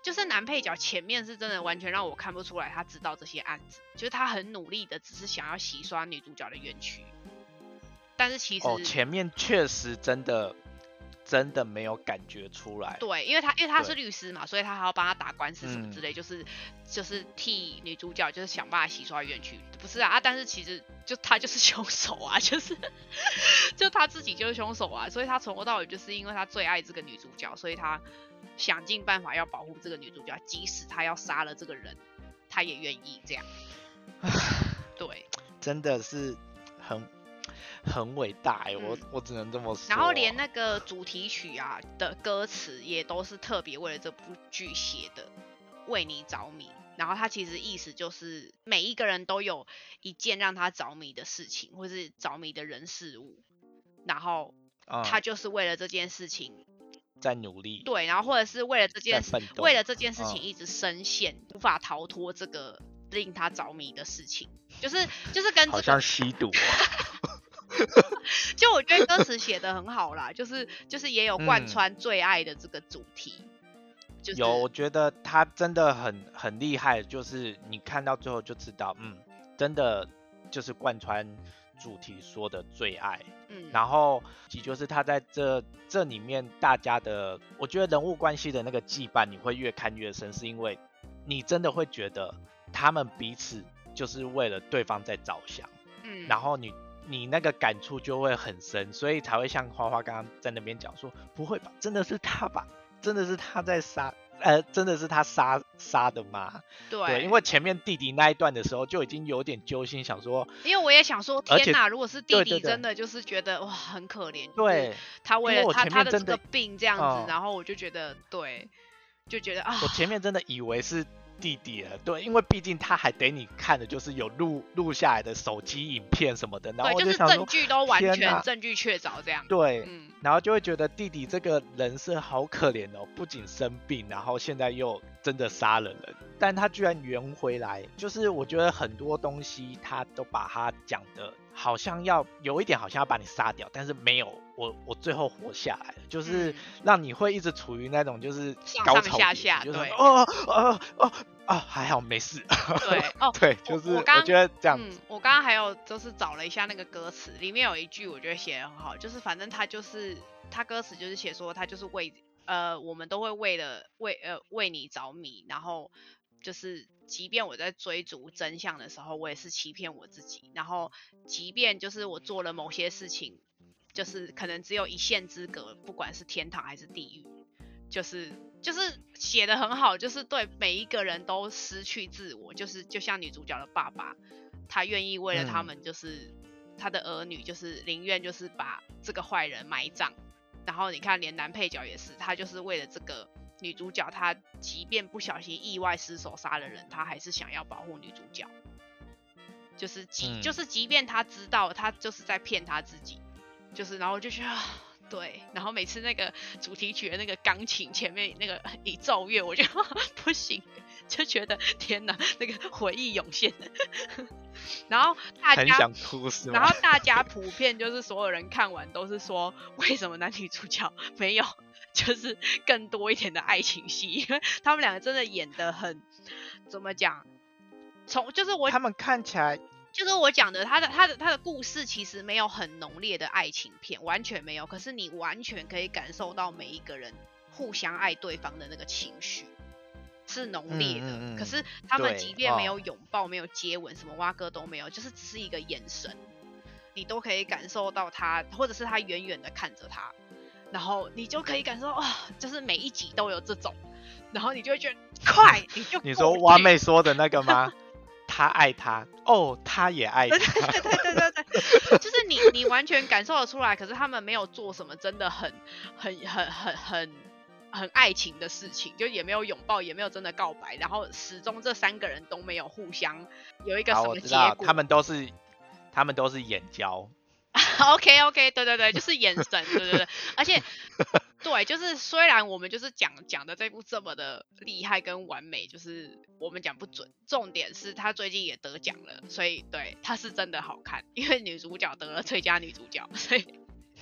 就是男配角前面是真的完全让我看不出来他知道这些案子，就是他很努力的，只是想要洗刷女主角的冤屈。但是其实哦，前面确实真的。真的没有感觉出来。对，因为他因为他是律师嘛，所以他还要帮他打官司什么之嗯类，就是就是替女主角就是想办法洗刷冤屈。不是啊，啊但是其实就他就是凶手啊，就是 就他自己就是凶手啊，所以他从头到尾就是因为他最爱这个女主角，所以他想尽办法要保护这个女主角，即使他要杀了这个人，他也愿意这样。对，真的是很很伟大哎、我嗯。我只能这么说。然后连那个主题曲啊的歌词也都是特别为了这部剧写的，为你着迷。然后它其实意思就是每一个人都有一件让他着迷的事情，或是着迷的人事物，然后嗯他就是为了这件事情，在努力，对，然后或者是为了这件事，为了这件事嗯。情一直深陷，无法逃脱这个令他着迷的事情，就是就是跟这个好像吸毒哦、就我觉得歌词写的很好啦，就是就是也有贯嗯。穿最爱的这个主题，就是有，我觉得他真的很很厉害，就是你看到最后就知道，嗯，真的就是贯穿主题说的最爱。嗯，然后，也就是他在这这里面大家的，我觉得人物关系的那个羁绊，你会越看越深，是因为你真的会觉得他们彼此就是为了对方在着想，嗯，然后你你那个感触就会很深，所以才会像花花刚刚在那边讲说，不会吧，真的是他吧，真的是他在杀，呃，真的是他杀杀的吗？对，对，因为前面弟弟那一段的时候就已经有点揪心，想说，因为我也想说，天哪，如果是弟弟，真的就是觉得哇很可怜，对。他为了他他的这个病这样子，嗯。然后我就觉得对，就觉得啊，我前面真的以为是弟弟了，对，因为毕竟他还得你看的就是有录录下来的手机影片什么的，然后对，就是，证据都完全证据确凿这样，对，嗯，然后就会觉得弟弟这个人是好可怜哦，不仅生病，然后现在又真的杀了人，但他居然圆回来，就是我觉得很多东西他都把他讲的好像要有一点好像要把你杀掉，但是没有，我我最后活下来了，就是嗯。让你会一直处于那种就是上上下高潮点下对就是哦哦哦哦还好没事，对哦，对，就是我觉得这样嗯，我刚刚还有就是找了一下那个歌词，里面有一句我觉得写的很好，就是反正他就是他歌词就是写说他就是为呃我们都会为了为呃为你着迷，然后就是即便我在追逐真相的时候，我也是欺骗我自己，然后即便就是我做了某些事情，就是可能只有一线之隔，不管是天堂还是地狱，就是就是写的很好，就是对每一个人都失去自我，就是就像女主角的爸爸，他愿意为了他嗯们，就是、他的儿女，就是宁愿就是把这个坏人埋葬。然后你看，连男配角也是，他就是为了这个女主角，他即便不小心意外失手杀了人，他还是想要保护女主角。就是即、嗯就是即便他知道他就是在骗他自己，就是然后我就觉得啊对，然后每次那个主题曲的那个钢琴前面那个一奏乐，我就 不行，就觉得天哪，那个回忆涌现。然后大家，很想哭是吗？然 后大家普遍就是所有人看完都是说，为什么男女主角没有就是更多一点的爱情戏？因为他们两个真的演的很怎么讲？从就是我他们看起来就是我讲的，他的他的他的故事其实没有很浓烈的爱情片，完全没有。可是你完全可以感受到每一个人互相爱对方的那个情绪是浓烈的。嗯嗯嗯可是他们即便没哦有拥抱、没有接吻，什么蛙哥都没有，就是只是一个眼神，你都可以感受到他，或者是他远远的看着他，然后你就可以感受到啊、就是每一集都有这种，然后你就会觉得快，你就你说蛙妹说的那个吗？他爱他，哦，他也爱他，对 对对对对，就是你你完全感受得出来，可是他们没有做什么真的很很很很很很爱情的事情，就也没有拥抱，也没有真的告白，然后始终这三个人都没有互相有一个，什么结，果。他们都是他们都是眼交，OK OK，对对对，就是眼神，对对对，而且对，就是虽然我们就是讲讲的这部这么的厉害跟完美，就是我们讲不准，重点是他最近也得奖了，所以对他是真的好看，因为女主角得了最佳女主角，所以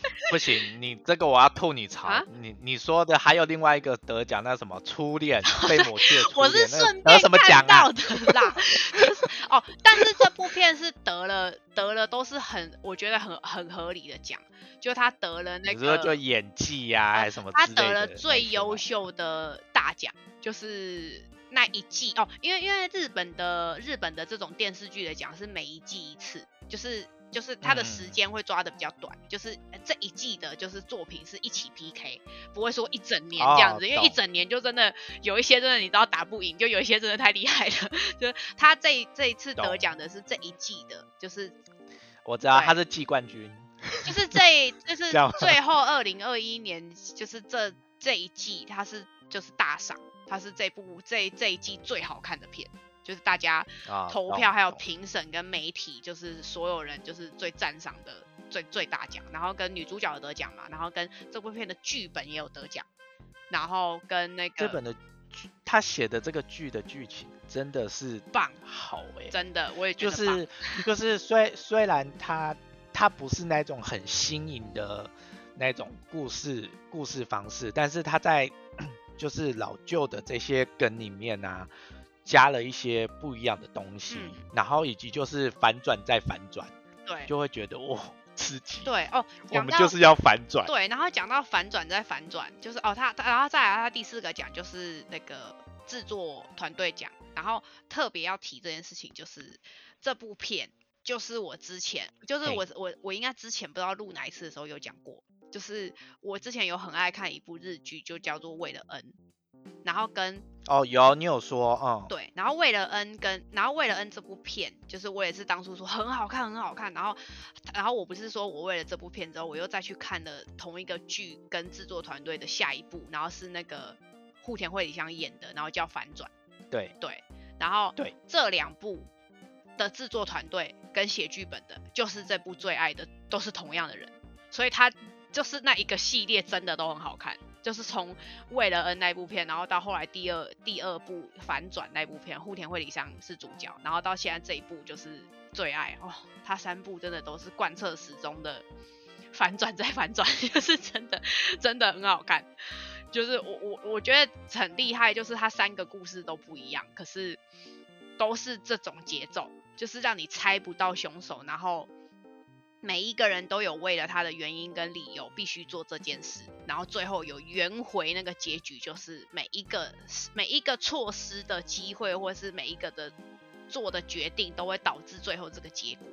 不行，你这个我要吐你槽。啊？你你说的还有另外一个得奖，那什么初恋 被抹去的初我恋，是顺那得什么便看奖啊？到？的啦，就是哦，但是这部片是得了得了都是很我觉得很很合理的奖，就他得了那个就演技呀、还是什么他得了最优秀的大奖，就是那一季。哦，因为因为日本的日本的这种电视剧的奖是每一季一次，就是就是他的时嗯。间会抓的比较短，就是呃这一季的就是作品是一起 PK，不会说一整年这样子，哦因为一整年就真的有一些真的你知道打不赢，就有一些真的太厉害了，就是他这这一次得奖的是这一季的，就是我知道他是季冠军，就是这就是最后二零二一年，就是这这一季，他是就是大赏，他是这部这这一季最好看的片，就是大家投票还有评审跟媒体，就是所有人就是最赞赏的最最大奖，然后跟女主角有得奖嘛，然后跟这部片的剧本也有得奖，然后跟那个这本的剧，他写的这个剧的剧情真的是棒，好哎、真的我也觉就得就是。就是虽虽然他他不是那种很新颖的那种故事故事方式，但是他在 就是老旧的这些梗里面啊，加了一些不一样的东西，嗯然后以及就是反转再反转，对就会觉得哇 刺激。对哦，我们就是要反转。对，然后讲到反转再反转，就是哦，他他然后再来他第四个奖就是那个制作团队奖，然后特别要提这件事情，就是这部片就是我之前就是我我我应该之前不知道录哪一次的时候有讲过，就是我之前有很爱看一部日剧，就叫做《为了恩》，然后跟哦，有你有说，嗯，对，然后为了恩跟然后为了恩这部片，就是我也是当初说很好看很好看，然后然后我不是说我为了这部片之后，我又再去看了同一个剧跟制作团队的下一部，然后是那个户田惠梨香演的，然后叫反转，对，对，然后对。这两部的制作团队跟写剧本的，就是这部最爱的都是同样的人，所以他就是那一个系列真的都很好看。就是从为了恩那部片，然后到后来第二第二部反转那部片，户田惠梨香是主角，然后到现在这一部就是最爱哦，他三部真的都是贯彻始终的反转再反转，就是真的真的很好看。就是我我我觉得很厉害，就是他三个故事都不一样，可是都是这种节奏，就是让你猜不到凶手，然后每一个人都有为了他的原因跟理由必须做这件事，然后最后有圆回那个结局，就是每一个每一个错失的机会，或是每一个的做的决定，都会导致最后这个结果。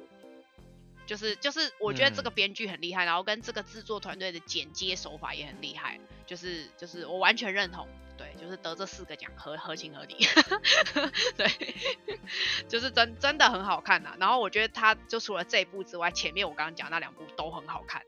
就是就是，我觉得这个嗯编剧很厉害，然后跟这个制作团队的剪接手法也很厉害，就是就是我完全认同，对，就是得这四个奖合合情合理，对，就是真真的很好看呐、然后我觉得他就除了这一部之外，前面我刚刚讲那两部都很好看，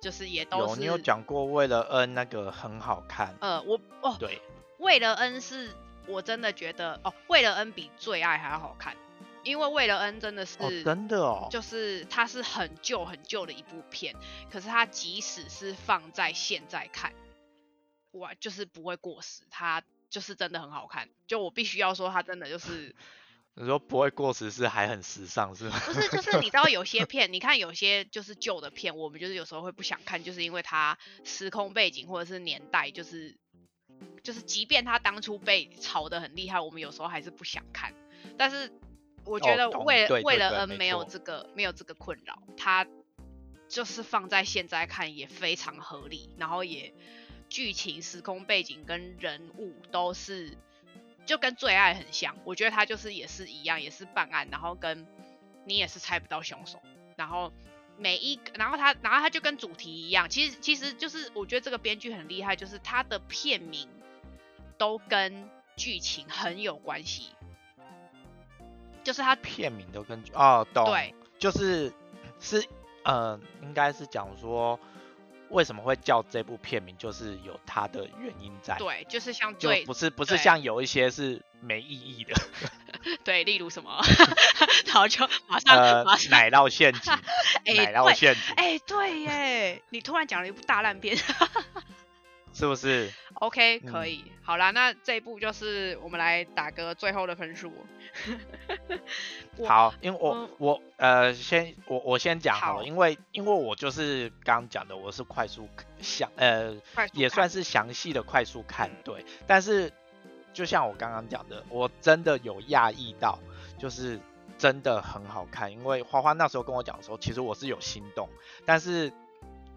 就是也都是有你有讲过为了恩那个很好看，呃，我哦，对，为了恩是我真的觉得哦，为了恩比最爱还要好看，因为为了恩真的是、哦，真的哦，就是它是很旧很旧的一部片，可是它即使是放在现在看，哇，就是不会过时，它就是真的很好看。就我必须要说，它真的就是 你说不会过时是还很时尚是吗？不是就是你知道有些片，你看有些就是旧的片，我们就是有时候会不想看，就是因为它时空背景或者是年代，就是就是即便它当初被炒得很厉害，我们有时候还是不想看。但是我觉得为、对为了对对 N 没没有这个没有这个困扰，它就是放在现在看也非常合理，然后也剧情、时空背景跟人物都是就跟最爱很像，我觉得他就是也是一样，也是办案，然后跟你也是猜不到凶手，然后每一个，然后他，然后他就跟主题一样，其实其实就是我觉得这个编剧很厉害，就是他的片名都跟剧情很有关系，就是他片名都跟哦懂，对，就是是呃，应该是讲说为什么会叫这部片名，就是有它的原因在，对，就是像就最不是不是像有一些是没意义的，对，例如什么，然后就马上、呃马，上奶酪陷阱，哎奶酪陷阱，哎、对耶，你突然讲了一部大烂片，是不是？OK，嗯可以。好啦，那这一步就是我们来打个最后的分数。好，因为我、嗯我呃先我我先讲好好了，因为因为我就是刚刚讲的，我是快速详呃也算是详细的快速看对，但是就像我刚刚讲的，我真的有讶异到，就是真的很好看，因为花花那时候跟我讲的时候，其实我是有心动，但是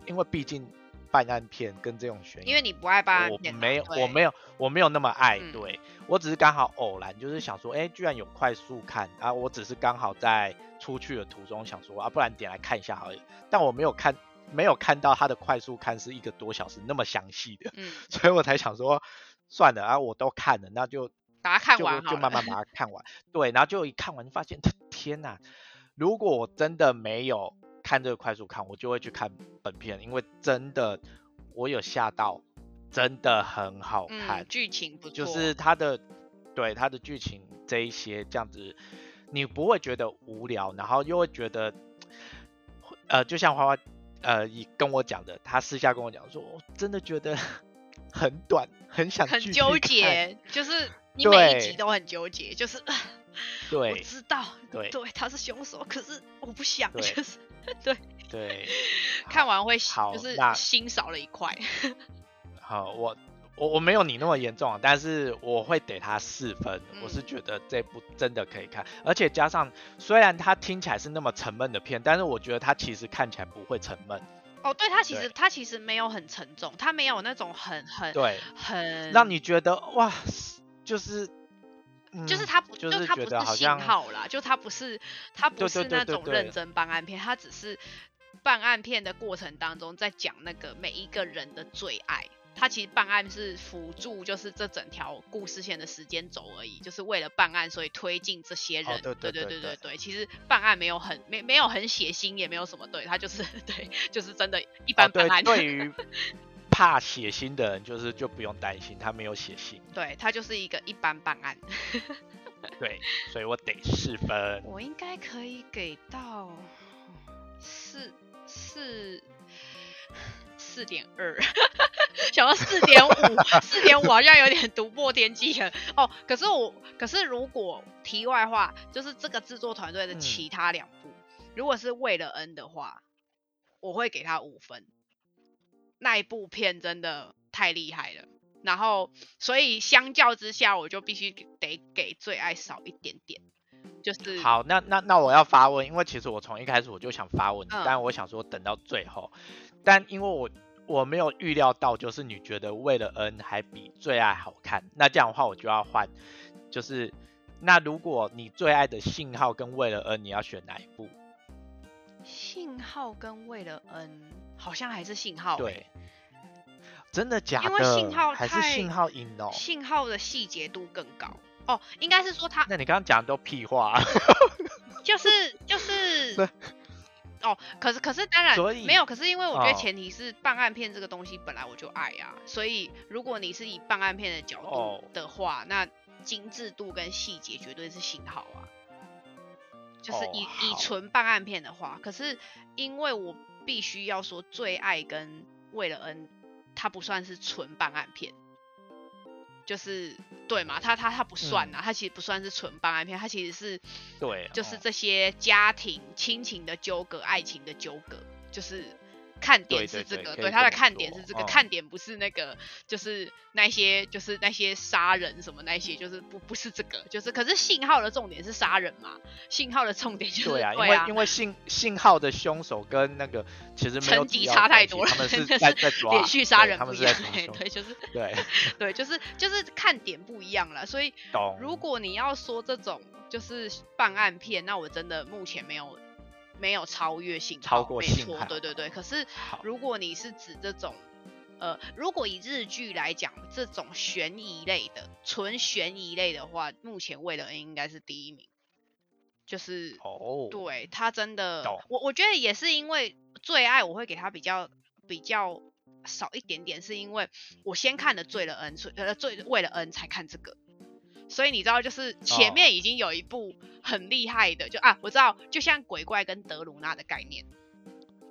因为毕竟办案片跟这种悬疑因为你不爱办案我片啊没有，我没有，我没有那么爱，嗯对我只是刚好偶然，就是想说，哎、居然有快速看啊，我只是刚好在出去的途中想说啊，不然点来看一下而已，但我没有看，没有看到它的快速看是一个多小时那么详细的，嗯，所以我才想说，算了啊，我都看了，那就把它看完。就慢慢把它看完，对，然后就一看完就发现，天哪！如果我真的没有看这个快速看，我就会去看本片，因为真的我有吓到，真的很好看嗯，，剧情不错，就是它的对它的剧情这一些这样子，你不会觉得无聊，然后又会觉得，呃，就像花花呃以跟我讲的，他私下跟我讲说，我真的觉得 很短，很想很纠结，就是 你每一集都很纠结，就是 对我知道，对对，他是凶手，可是我不想，就是对 对，看完会好就是心少了一块。好，我我我没有你那么严重啊，但是我会给他四分，我是嗯觉得这部真的可以看，而且加上虽然它听起来是那么沉闷的片，但是我觉得它其实看起来不会沉闷，哦，对，他其实对他其实没有很沉重，他没有那种很很对，很让你觉得哇，就是。嗯就是他不，就是他不是信号啦，就他不是他不是那种认真办案片，他只是办案片的过程当中在讲那个每一个人的最爱。他其实办案是辅助，就是这整条故事线的时间轴而已，就是为了办案，所以推进这些人。哦对对对对对对对，其实办案没有很没没有很血腥，也没有什么对，他就是 对，就是真的一般办案。对于怕血腥的人，就是就不用担心，他没有血腥，对，他就是一个一般办案。对，所以我得四分。我应该可以给到四四四点二，想到四点五，四点五好像有点独破天际了哦。可是我，可是如果题外话，就是这个制作团队的嗯其他两部，如果是为了恩的话，我会给他五分。那一部片真的太厉害了。然后，所以相较之下，我就必须得给最爱少一点点，就是好，那那那我要发问，因为其实我从一开始我就想发问，嗯但我想说等到最后，但因为我我没有预料到，就是你觉得为了恩还比最爱好看，那这样的话我就要换，就是那如果你最爱的信号跟为了恩你要选哪一部？信号跟为了 N 好像还是信号、欸，对，真的假的？因为信号还是太信号赢哦？信号的细节度更高哦，应该是说它那你刚刚讲的都屁话，就是就 是对哦，可是可是当然没有，可是因为我觉得哦前提是办案片这个东西本来我就爱啊，所以如果你是以办案片的角哦度的话，那精致度跟细节绝对是信号啊。就是哦以、以纯办案片的话，可是因为我必须要说最爱跟为了恩它不算是纯办案片，就是对嘛？它它它不算啊，它其实不算是纯办案片，它其实是对，就是哦这些家庭、亲情的纠葛、爱情的纠葛，就是看点是这个，对对可以对它的看点是这个，嗯看点不是那个，就是那些就是那些杀人什么那些，就是不不是这个，就是可是信号的重点是杀人嘛，信号的重点就是对啊，因对为因为信信号的凶手跟那个其实没有层级差太多了他们是在在抓连续杀对他们是人不一样，在抓凶对，就是对，对，就是 就是看点不一样了，所以。如果你要说这种就是办案片，那我真的目前没有没有超越性超过没错，对对对。可是如果你是指这种，呃，如果以日剧来讲，这种悬疑类的纯悬疑类的话，目前为了应该是第一名，就是哦，对他真的，我我觉得也是因为最爱我会给他比较比较少一点点，是因为我先看了醉了恩所以呃醉为了恩才看这个，所以你知道就是前哦。面已经有一部很厉害的，就啊我知道，就像鬼怪跟德鲁纳的概念，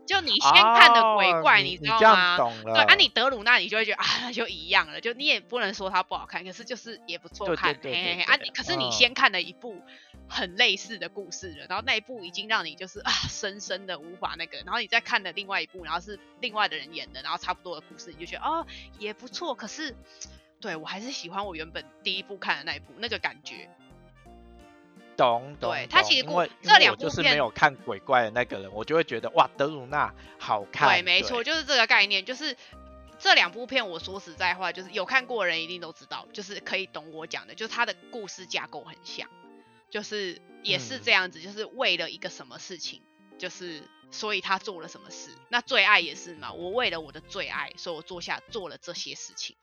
就你先看的鬼怪，哦你知道这样吗？对啊，你德鲁纳你就会觉得啊，那就一样了，就你也不能说它不好看，可是就是也不错看，对对嘿嘿嘿啊，你可是你嗯。先看了一部很类似的故事了，然后那一部已经让你就是啊深深的无法那个，然后你再看了另外一部，然后是另外的人演的，然后差不多的故事，你就觉得哦也不错，可是对我还是喜欢我原本第一部看的那一部那个感觉，懂懂。对他其实故这因为我就是两部片没有看鬼怪的那个人，我就会觉得哇，德鲁纳好看。对，没错，就是这个概念，就是这两部片，我说实在话，就是有看过的人一定都知道，就是可以懂我讲的，就是他的故事架构很像，就是也是嗯这样子，就是为了一个什么事情，就是所以他做了什么事。那最爱也是嘛，我为了我的最爱，所以我做下做了这些事情。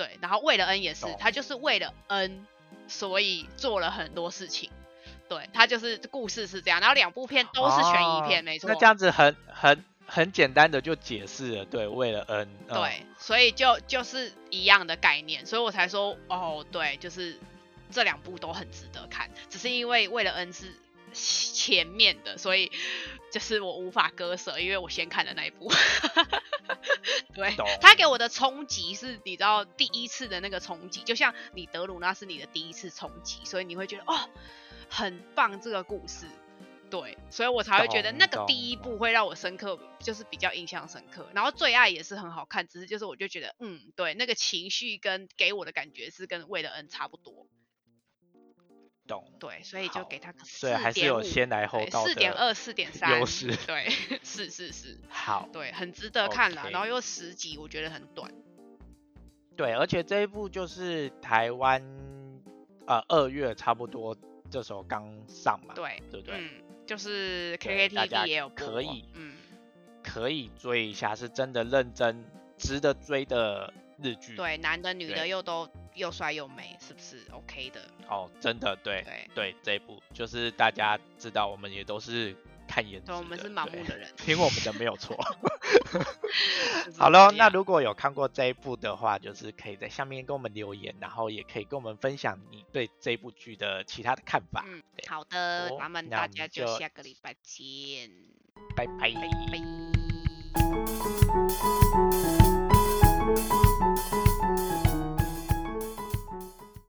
对，然后为了恩也是，他就是为了恩，所以做了很多事情。对他就是故事是这样，然后两部片都是悬疑片，哦没错。那这样子很很很简单的就解释了，对，为了恩。嗯对，所以就就是一样的概念，所以我才说哦，对，就是这两部都很值得看，只是因为为了恩是前面的，所以就是我无法割舍，因为我先看的那一部。对懂，他给我的冲击是，你知道第一次的那个冲击，就像你德鲁纳是你的第一次冲击，所以你会觉得哦，很棒这个故事。对，所以我才会觉得那个第一部会让我深刻，就是比较印象深刻。然后最爱也是很好看，只是就是我就觉得，嗯，对，那个情绪跟给我的感觉是跟为了恩差不多。懂。对，所以就给他个四所以还是有先来后到的四点二、四点三优势对，是是是，好，对，很值得看了。然后又十集，我觉得很短。对，而且这一部就是台湾呃二月差不多这时候刚上嘛，对，对不对？嗯，就是对大家 KKTV 也有可以嗯，可以追一下，是真的认真值得追的日剧。对，男的女的又都又帅又美，是不是 OK 的？哦，真的对对，对，这一部就是大家知道，我们也都是看颜值对，我们是盲目的人。听我们的没有错。好了，那如果有看过这一部的话，就是可以在下面跟我们留言，然后也可以跟我们分享你对这部剧的其他的看法。嗯，好的，哦咱们那们大家就就下个礼拜见，拜拜。拜拜。